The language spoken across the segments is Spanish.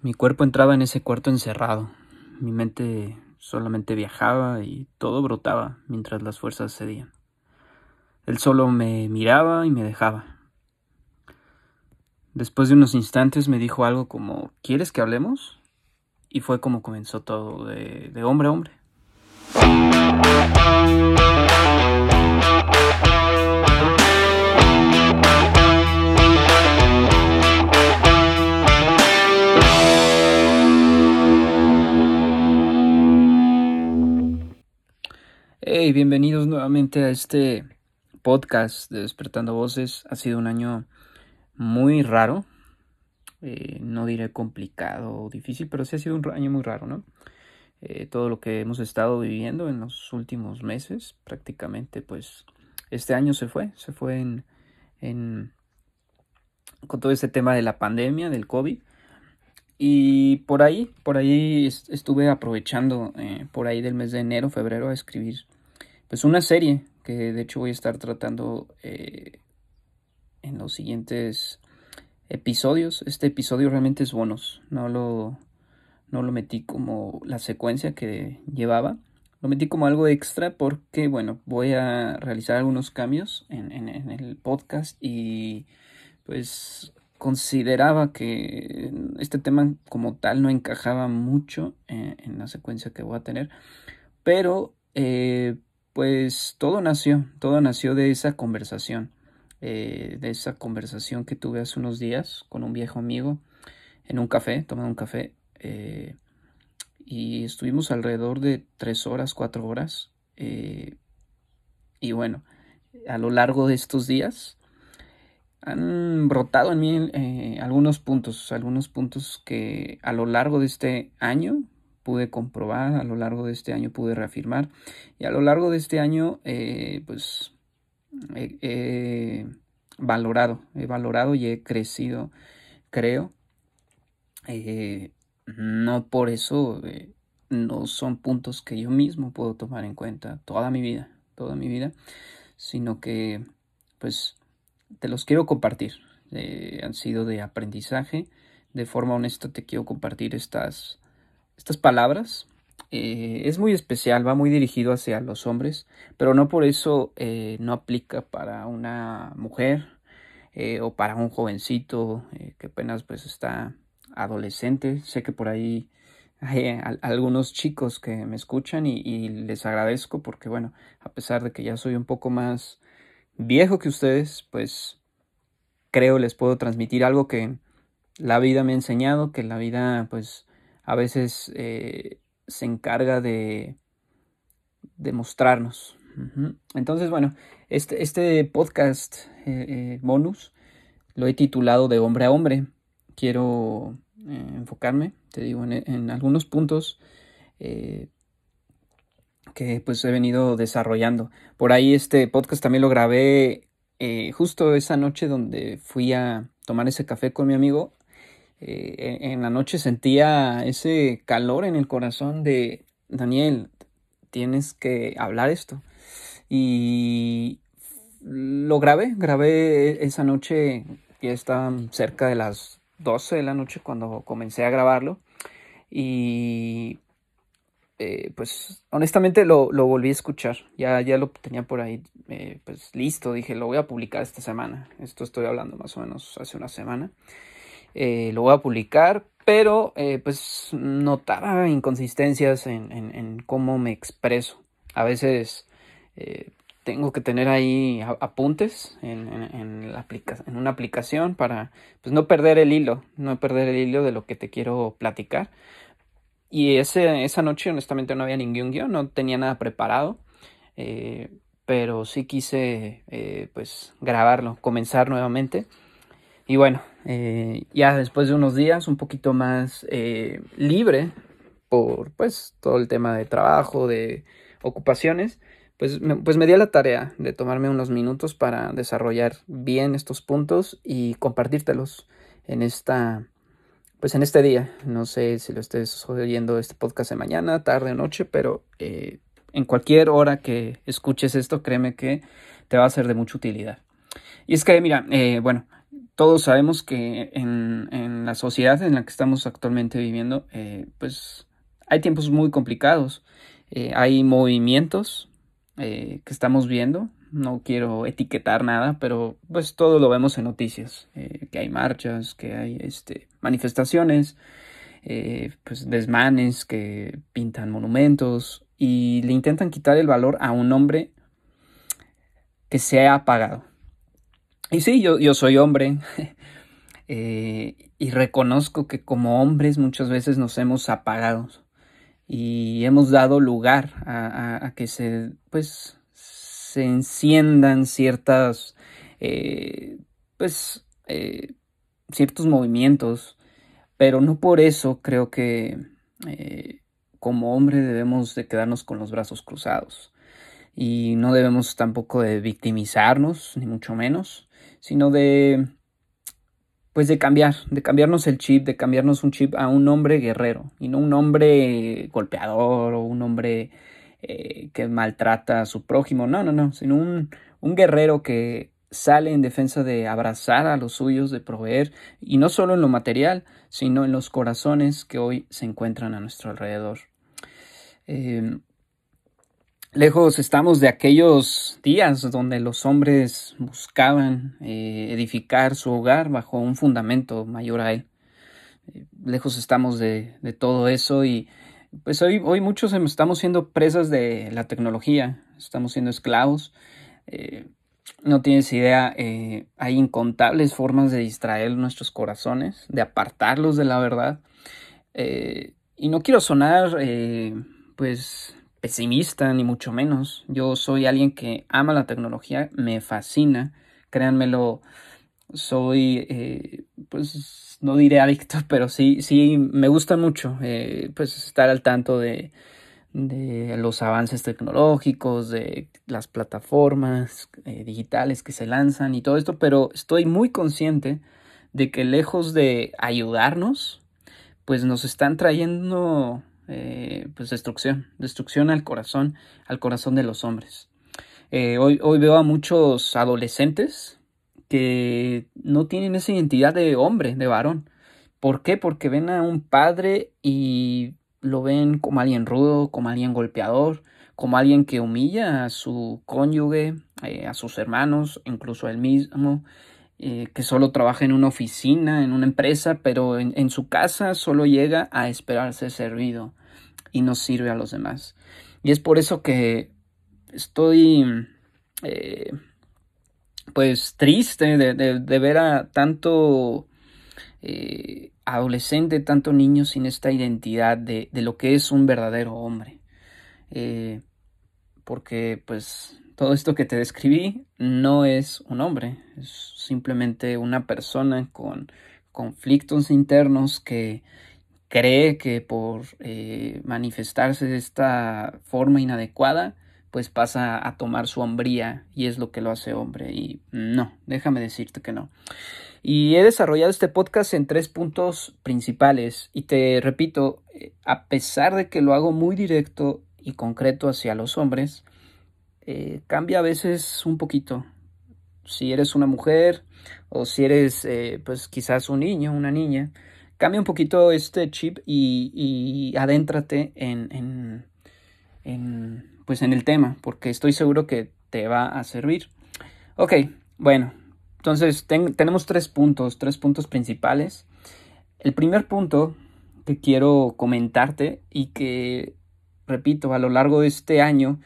Mi cuerpo entraba en ese cuarto encerrado. Mi mente solamente viajaba y todo brotaba mientras las fuerzas cedían. Él solo me miraba y me dejaba. Después de unos instantes me dijo algo como ¿Quieres que hablemos? Y fue como comenzó todo, de, de hombre a hombre. Bienvenidos nuevamente a este podcast de Despertando Voces. Ha sido un año muy raro. Eh, no diré complicado o difícil, pero sí ha sido un año muy raro, ¿no? Eh, todo lo que hemos estado viviendo en los últimos meses, prácticamente, pues este año se fue, se fue en, en con todo este tema de la pandemia, del COVID. Y por ahí, por ahí estuve aprovechando, eh, por ahí del mes de enero, febrero, a escribir pues una serie que de hecho voy a estar tratando eh, en los siguientes episodios. Este episodio realmente es bonus, no lo, no lo metí como la secuencia que llevaba. Lo metí como algo extra porque, bueno, voy a realizar algunos cambios en, el podcast y pues consideraba que este tema como tal no encajaba mucho en, en la secuencia que voy a tener. Pero eh, pues todo nació, todo nació de esa conversación, eh, de esa conversación que tuve hace unos días con un viejo amigo en un café, tomando un café, eh, y estuvimos alrededor de tres horas, cuatro horas, eh, y bueno, a lo largo de estos días han brotado en mí algunos puntos, algunos puntos que a lo largo de este año pude comprobar, a lo largo de este año pude reafirmar y a lo largo de este año eh, pues he, valorado, he valorado y he crecido, creo. Eh, no por eso eh, no son puntos que yo mismo puedo tomar en cuenta toda mi vida, toda mi vida, sino que pues te los quiero compartir. han sido de aprendizaje. De forma honesta te quiero compartir estas, estas palabras. Eh, es muy especial, va muy dirigido hacia los hombres, pero no por eso eh, no aplica para una mujer eh, o para un jovencito que apenas pues está adolescente. Sé que por ahí hay algunos chicos que me escuchan y, y, les agradezco porque bueno, a pesar de que ya soy un poco más viejo que ustedes, pues creo les puedo transmitir algo que la vida me ha enseñado, que la vida pues a veces eh, se encarga de, mostrarnos. Entonces, bueno, este, este podcast eh, eh, bonus lo he titulado de hombre a hombre. Quiero enfocarme, te digo, en, algunos puntos que pues he venido desarrollando. Por ahí este podcast también lo grabé justo esa noche donde fui a tomar ese café con mi amigo eh, en la noche sentía ese calor en el corazón de Daniel, tienes que hablar esto. Y lo grabé, grabé esa noche, ya estaba cerca de las 12 de la noche cuando comencé a grabarlo. Y eh, pues honestamente lo, volví a escuchar, ya, ya lo tenía por ahí eh, pues listo, dije lo voy a publicar esta semana, esto estoy hablando más o menos hace una semana. Eh, lo voy a publicar, pero eh, pues notaba inconsistencias en, cómo me expreso. A veces eh, tengo que tener ahí apuntes en, una aplicación para pues, no perder el hilo, no perder el hilo de lo que te quiero platicar. Y esa noche honestamente no había ningún guion, no tenía nada preparado, pero sí quise pues grabarlo, comenzar nuevamente. Y bueno, eh, ya después de unos días un poquito más eh, libre por pues todo el tema de trabajo, de ocupaciones, pues me, pues me di a la tarea de tomarme unos minutos para desarrollar bien estos puntos y compartírtelos en esta pues en este día. No sé si lo estés oyendo este podcast de mañana, tarde o noche, pero eh, en cualquier hora que escuches esto, créeme que te va a ser de mucha utilidad. Y es que, mira, bueno, todos sabemos que en, la sociedad en la que estamos actualmente viviendo, eh, pues hay tiempos muy complicados. Eh, hay movimientos que estamos viendo. No quiero etiquetar nada, pero pues todo lo vemos en noticias. que hay marchas, que hay este, manifestaciones, pues desmanes que pintan monumentos y le intentan quitar el valor a un hombre que se ha apagado. Y sí, yo, yo soy hombre eh, y reconozco que como hombres muchas veces nos hemos apagado y hemos dado lugar a, que se, pues, se enciendan ciertas, eh, pues, eh, ciertos movimientos, pero no por eso creo que como hombre debemos de quedarnos con los brazos cruzados. Y no debemos tampoco de victimizarnos, ni mucho menos, sino de pues de cambiar, de cambiarnos el chip, de cambiarnos un chip a un hombre guerrero y no un hombre golpeador o un hombre eh, que maltrata a su prójimo, no, no, no, sino un, un guerrero que sale en defensa de abrazar a los suyos, de proveer, y no solo en lo material, sino en los corazones que hoy se encuentran a nuestro alrededor. Eh, Lejos estamos de aquellos días donde los hombres buscaban eh, edificar su hogar bajo un fundamento mayor a él. Eh, lejos estamos de, todo eso y pues hoy, hoy muchos estamos siendo presas de la tecnología, estamos siendo esclavos. Eh, no tienes idea, hay incontables formas de distraer nuestros corazones, de apartarlos de la verdad. y no quiero sonar pues pesimista, ni mucho menos. Yo soy alguien que ama la tecnología, me fascina, créanmelo, soy, eh, pues no diré adicto, pero sí, sí, me gusta mucho, eh, pues estar al tanto de, los avances tecnológicos, de las plataformas eh, digitales que se lanzan y todo esto, pero estoy muy consciente de que lejos de ayudarnos, pues nos están trayendo eh, pues destrucción, destrucción al corazón, al corazón de los hombres. Eh, hoy, hoy veo a muchos adolescentes que no tienen esa identidad de hombre, de varón. ¿Por qué? Porque ven a un padre y lo ven como alguien rudo, como alguien golpeador, como alguien que humilla a su cónyuge, eh, a sus hermanos, incluso a él mismo, que solo trabaja en una oficina, en una empresa, pero en, en, su casa solo llega a esperarse servido y no sirve a los demás. Y es por eso que estoy eh, pues triste de, ver a tanto eh, adolescente, tanto niño sin esta identidad de, lo que es un verdadero hombre. Eh, porque pues todo esto que te describí no es un hombre, es simplemente una persona con conflictos internos que cree que por eh, manifestarse de esta forma inadecuada, pues pasa a tomar su hombría y es lo que lo hace hombre. Y no, déjame decirte que no. Y he desarrollado este podcast en tres puntos principales. Y te repito, eh, a pesar de que lo hago muy directo y concreto hacia los hombres, eh, cambia a veces un poquito. Si eres una mujer o si eres pues quizás un niño, una niña, cambia un poquito este chip y, y adéntrate en, en, pues en el tema, porque estoy seguro que te va a servir. Ok, bueno, entonces tenemos tres puntos, tres puntos principales. El primer punto que quiero comentarte y que, repito, a lo largo de este año,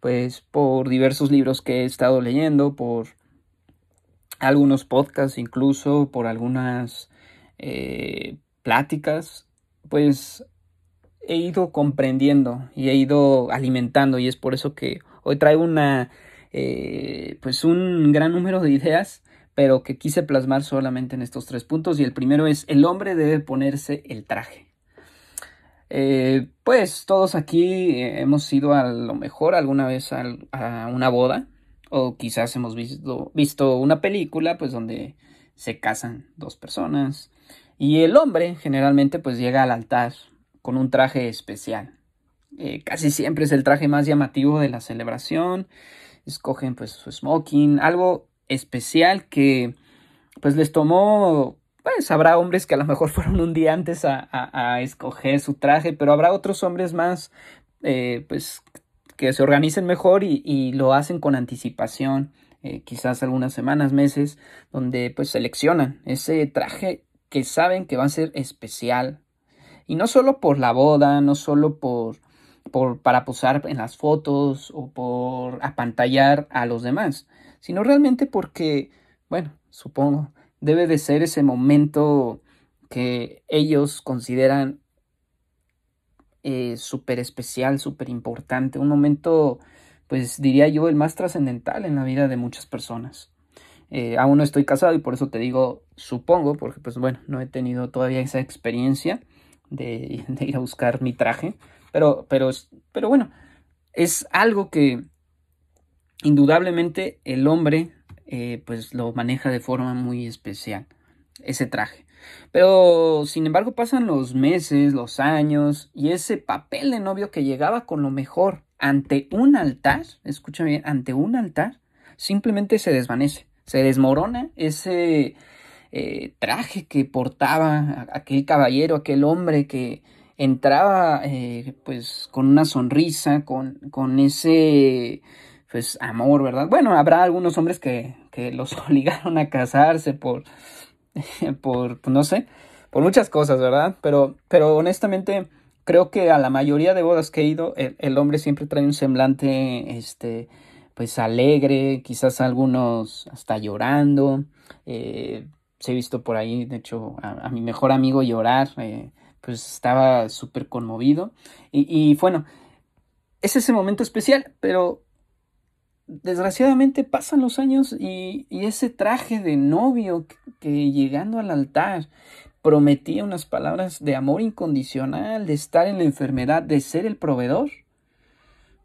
pues por diversos libros que he estado leyendo, por algunos podcasts incluso, por algunas eh, pláticas, pues he ido comprendiendo y he ido alimentando y es por eso que hoy traigo una, eh, pues un gran número de ideas, pero que quise plasmar solamente en estos tres puntos y el primero es el hombre debe ponerse el traje. Eh, pues todos aquí hemos ido a lo mejor alguna vez a, a una boda o quizás hemos visto, visto una película pues donde se casan dos personas y el hombre generalmente pues llega al altar con un traje especial. Eh, casi siempre es el traje más llamativo de la celebración. Escogen pues su smoking, algo especial que pues les tomó, pues habrá hombres que a lo mejor fueron un día antes a, escoger su traje, pero habrá otros hombres más, eh, pues que se organicen mejor y, lo hacen con anticipación, eh, quizás algunas semanas, meses, donde pues seleccionan ese traje que saben que va a ser especial. Y no solo por la boda, no solo por, por para posar en las fotos o por apantallar a los demás, sino realmente porque, bueno, supongo, debe de ser ese momento que ellos consideran eh, súper especial, súper importante, un momento, pues diría yo, el más trascendental en la vida de muchas personas. Eh, aún no estoy casado y por eso te digo supongo, porque pues bueno, no he tenido todavía esa experiencia de, ir a buscar mi traje, pero, pero, pero bueno, es algo que indudablemente el hombre eh, pues lo maneja de forma muy especial, ese traje. Pero, sin embargo, pasan los meses, los años, y ese papel de novio que llegaba con lo mejor ante un altar, escúchame bien, ante un altar, simplemente se desvanece, se desmorona ese eh, traje que portaba aquel caballero, aquel hombre que entraba eh, pues con una sonrisa, con, con ese pues amor, ¿verdad? Bueno, habrá algunos hombres que, que los obligaron a casarse por por, pues, no sé, por muchas cosas, ¿verdad? Pero, pero honestamente creo que a la mayoría de bodas que he ido, el, hombre siempre trae un semblante, este, pues alegre, quizás algunos hasta llorando. Eh, se he visto por ahí, de hecho, a, mi mejor amigo llorar, eh, pues estaba súper conmovido. Y, y bueno, es ese momento especial, pero desgraciadamente pasan los años y, ese traje de novio que, llegando al altar prometía unas palabras de amor incondicional, de estar en la enfermedad, de ser el proveedor,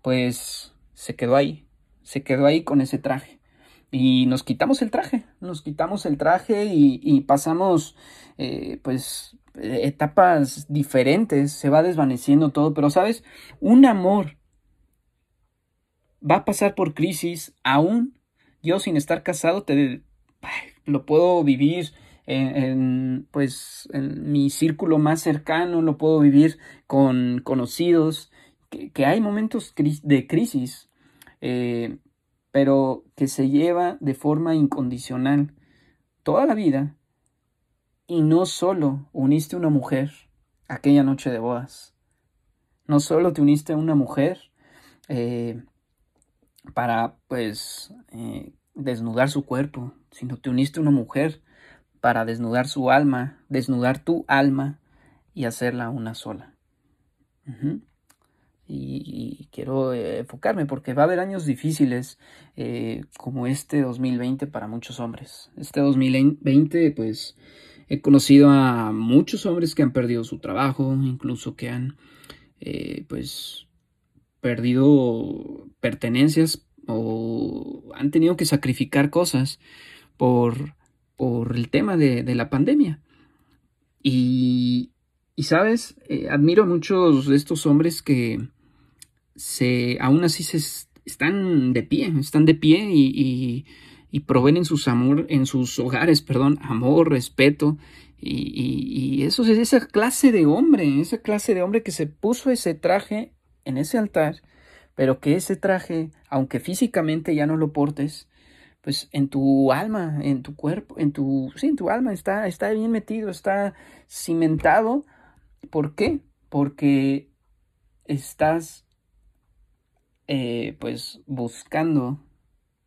pues se quedó ahí, se quedó ahí con ese traje. Y nos quitamos el traje, nos quitamos el traje y, pasamos eh, pues etapas diferentes, se va desvaneciendo todo, pero sabes, un amor va a pasar por crisis, aún yo sin estar casado te lo puedo vivir en, pues en mi círculo más cercano, lo puedo vivir con conocidos, que, hay momentos de crisis, eh, pero que se lleva de forma incondicional toda la vida y no solo uniste una mujer aquella noche de bodas, no solo te uniste a una mujer eh, para pues eh, desnudar su cuerpo, sino te uniste a una mujer para desnudar su alma, desnudar tu alma y hacerla una sola. Y, quiero eh, enfocarme porque va a haber años difíciles eh, como este 2020 para muchos hombres. Este 2020 pues he conocido a muchos hombres que han perdido su trabajo, incluso que han pues perdido pertenencias o han tenido que sacrificar cosas por, por el tema de, la pandemia. Y, y sabes, eh, admiro a muchos de estos hombres que se, aún así se están de pie, están de pie y, proveen en sus, amor, en sus hogares, perdón, amor, respeto. Y, y, eso es esa clase de hombre, esa clase de hombre que se puso ese traje en ese altar, pero que ese traje, aunque físicamente ya no lo portes, pues en tu alma, en tu cuerpo, en tu, sí, en tu alma está, está bien metido, está cimentado. ¿Por qué? Porque estás, eh, pues, buscando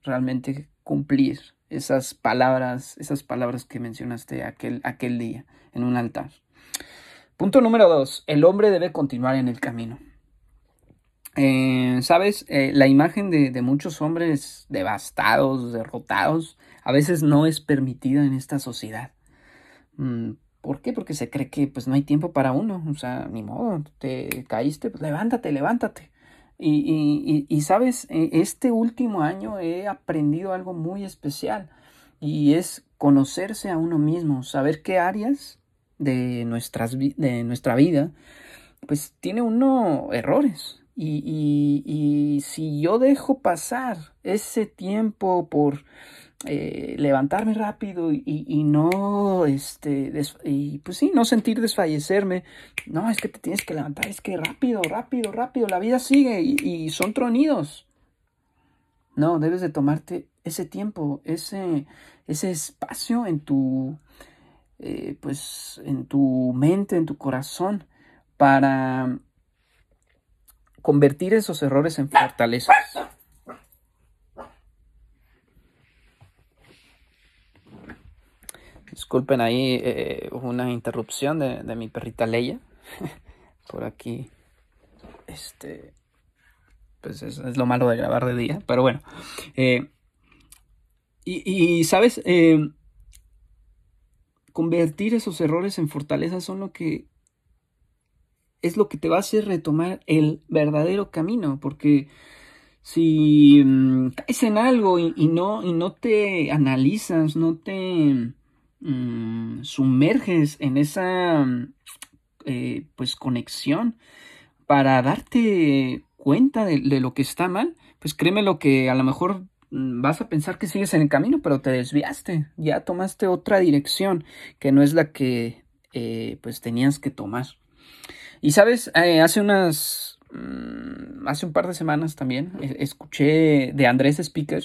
realmente cumplir esas palabras, esas palabras que mencionaste aquel, aquel día en un altar. Punto número dos, el hombre debe continuar en el camino. Eh, Sabes, eh, la imagen de, muchos hombres devastados, derrotados, a veces no es permitida en esta sociedad. Mm, ¿Por qué? Porque se cree que pues no hay tiempo para uno. O sea, ni modo, te caíste, pues levántate, levántate. Y, sabes, e, este último año he aprendido algo muy especial y es conocerse a uno mismo, saber qué áreas de, nuestras, de nuestra vida pues tiene uno errores, y, si yo dejo pasar ese tiempo por eh, levantarme rápido y, no, este, y pues sí, no sentir desfallecerme. No, es que te tienes que levantar, es que rápido, rápido, rápido, la vida sigue y, son tronidos. No, debes de tomarte ese tiempo, ese, ese espacio en tu, eh, pues, en tu mente, en tu corazón, para convertir esos errores en fortalezas. Disculpen ahí eh, una interrupción de, mi perrita Leia. Por aquí. Este. Pues es, lo malo de grabar de día. Pero bueno. Eh, y, sabes. Eh, convertir esos errores en fortalezas son lo que. Es lo que te va a hacer retomar el verdadero camino. Porque si mm, caes en algo y, no, y no te analizas, no te Mm, sumerges en esa eh, pues conexión para darte cuenta de, lo que está mal, pues créeme lo que a lo mejor mm, vas a pensar que sigues en el camino, pero te desviaste, ya tomaste otra dirección que no es la que eh, pues tenías que tomar. Y sabes, eh, hace unas, mm, hace un par de semanas también escuché de Andrés Speaker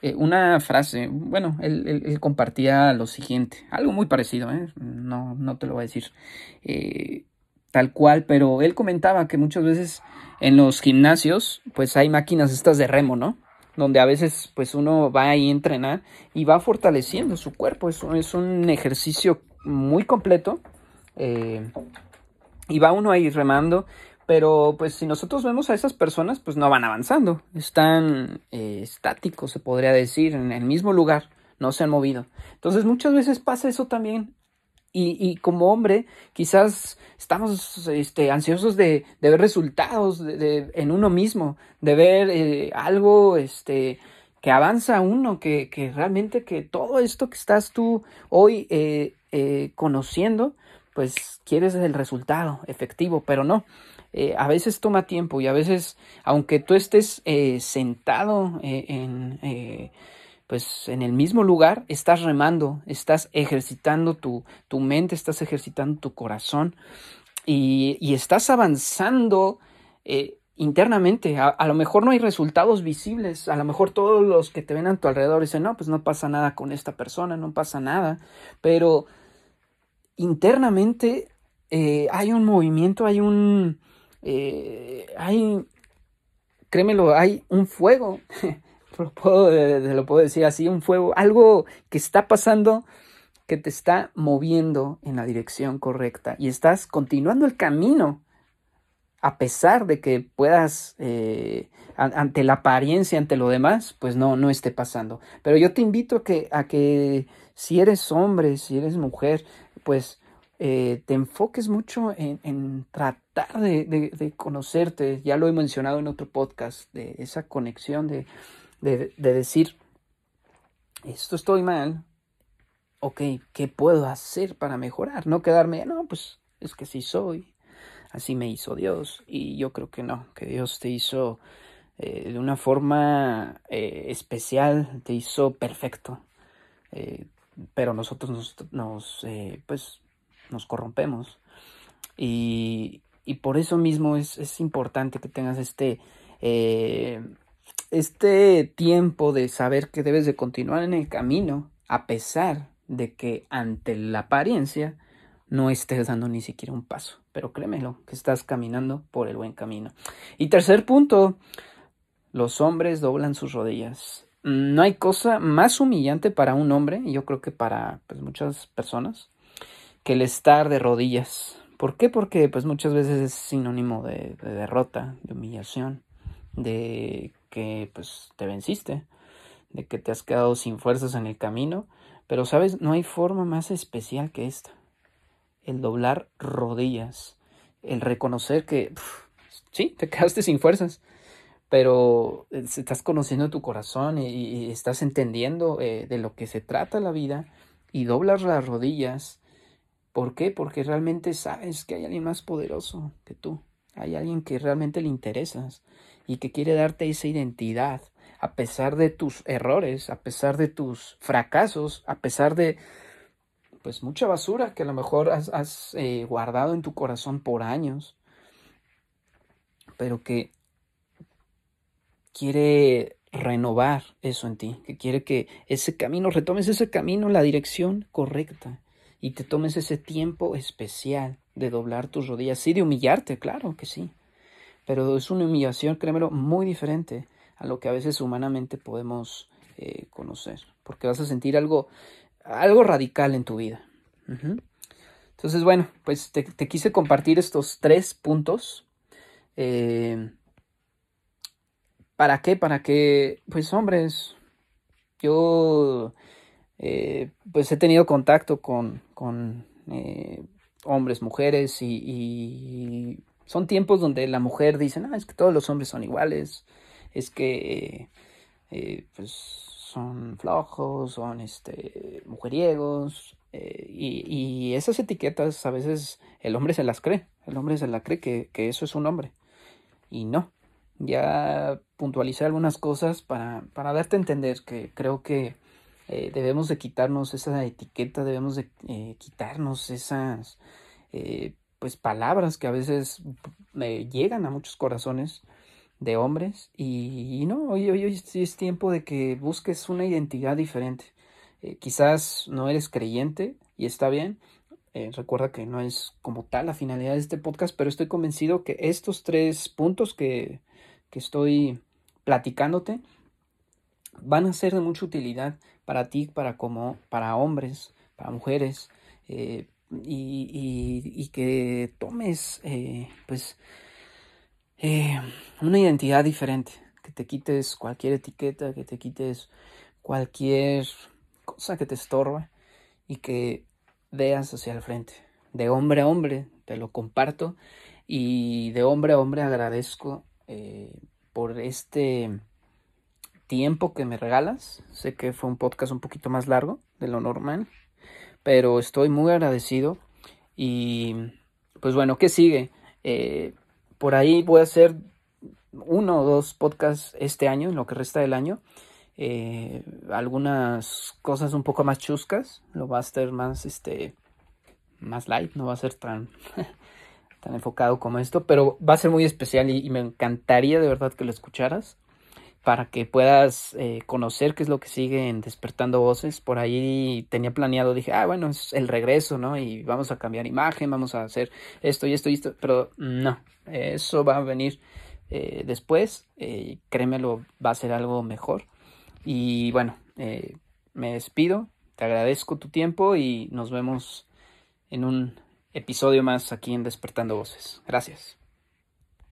eh, una frase, bueno, él, compartía lo siguiente, algo muy parecido, ¿eh? no, no te lo voy a decir eh, tal cual, pero él comentaba que muchas veces en los gimnasios, pues hay máquinas estas de remo, ¿no? Donde a veces, pues uno va ahí a entrenar y va fortaleciendo su cuerpo, es, es un ejercicio muy completo. y va uno ahí remando pero pues si nosotros vemos a esas personas, pues no van avanzando. Están eh, estáticos, se podría decir, en el mismo lugar. No se han movido. Entonces muchas veces pasa eso también. Y, como hombre, quizás estamos este, ansiosos de, ver resultados de, en uno mismo, de ver eh, algo este, que avanza uno, que, realmente que todo esto que estás tú hoy eh, conociendo, pues quieres el resultado efectivo, pero no. Eh, a veces toma tiempo y a veces, aunque tú estés eh, sentado eh, en, pues, en el mismo lugar, estás remando, estás ejercitando tu, tu mente, estás ejercitando tu corazón y, y estás avanzando internamente. A, a, lo mejor no hay resultados visibles, a lo mejor todos los que te ven a tu alrededor dicen, no, pues no pasa nada con esta persona, no pasa nada, pero internamente hay un movimiento, hay un, eh, hay, créemelo, hay un fuego, lo puedo, puedo decir así, un fuego, algo que está pasando que te está moviendo en la dirección correcta y estás continuando el camino a pesar de que puedas eh, ante la apariencia, ante lo demás, pues no, no esté pasando. Pero yo te invito a que, a que si eres hombre, si eres mujer, pues eh, te enfoques mucho en, tratar de, conocerte, ya lo he mencionado en otro podcast, de esa conexión de, decir, esto estoy mal, ok, ¿qué puedo hacer para mejorar? No quedarme, no, pues es que sí soy, así me hizo Dios, y yo creo que no, que Dios te hizo eh, de una forma eh, especial, te hizo perfecto, pero nosotros nos, nos pues nos corrompemos. Y, por eso mismo es, importante que tengas este, eh, este tiempo de saber que debes de continuar en el camino a pesar de que ante la apariencia no estés dando ni siquiera un paso. Pero créemelo, que estás caminando por el buen camino. Y tercer punto, los hombres doblan sus rodillas. No hay cosa más humillante para un hombre, y yo creo que para pues, muchas personas, que el estar de rodillas. ¿Por qué? Porque pues muchas veces es sinónimo de, derrota, de humillación, de que pues te venciste, de que te has quedado sin fuerzas en el camino, pero sabes, no hay forma más especial que esta. El doblar rodillas, el reconocer que sí, te quedaste sin fuerzas, pero eh, estás conociendo tu corazón y, estás entendiendo eh, de lo que se trata la vida y doblas las rodillas ¿Por qué? Porque realmente sabes que hay alguien más poderoso que tú. Hay alguien que realmente le interesas y que quiere darte esa identidad. a pesar de tus errores, a pesar de tus fracasos, a pesar de pues mucha basura que a lo mejor has, eh, guardado en tu corazón por años, pero que quiere renovar eso en ti, que quiere que ese camino, retomes ese camino en la dirección correcta y te tomes ese tiempo especial de doblar tus rodillas, sí, de humillarte, claro que sí, pero es una humillación, créemelo, muy diferente a lo que a veces humanamente podemos eh, conocer, porque vas a sentir algo, algo radical en tu vida. Entonces, bueno, pues te, quise compartir estos tres puntos. Eh, ¿Para qué? Para que, pues hombres, yo eh, pues he tenido contacto con, con eh, hombres, mujeres y, son tiempos donde la mujer dice, no, es que todos los hombres son iguales, es que eh, pues son flojos, son este, mujeriegos y, y, esas etiquetas a veces el hombre se las cree, el hombre se la cree que, que eso es un hombre y no. Ya puntualicé algunas cosas para, para darte a entender que creo que eh, debemos de quitarnos esa etiqueta, debemos de eh, quitarnos esas eh, pues palabras que a veces llegan a muchos corazones de hombres y, no, hoy, hoy, hoy es tiempo de que busques una identidad diferente. quizás no eres creyente y está bien, recuerda que no es como tal la finalidad de este podcast, pero estoy convencido que estos tres puntos que, que estoy platicándote van a ser de mucha utilidad para ti, para como para hombres, para mujeres, eh, y, que tomes eh, pues eh, una identidad diferente, que te quites cualquier etiqueta, que te quites cualquier cosa que te estorba y que veas hacia el frente. De hombre a hombre te lo comparto y de hombre a hombre agradezco por este tiempo que me regalas. Sé que fue un podcast un poquito más largo de lo normal, pero estoy muy agradecido. Y pues bueno, ¿qué sigue? Eh, por ahí voy a hacer uno o dos podcasts este año, en lo que resta del año. Eh, algunas cosas un poco más chuscas, lo va a ser más este más light, no va a ser tan tan enfocado como esto, pero va a ser muy especial y, me encantaría de verdad que lo escucharas para que puedas eh, conocer qué es lo que sigue en Despertando Voces. Por ahí tenía planeado, dije, ah, bueno, es el regreso, ¿no? Y vamos a cambiar imagen, vamos a hacer esto y esto y esto, pero no, eso va a venir eh, después, eh, créemelo, va a ser algo mejor. Y bueno, eh, me despido, te agradezco tu tiempo y nos vemos en un episodio más aquí en Despertando Voces. Gracias.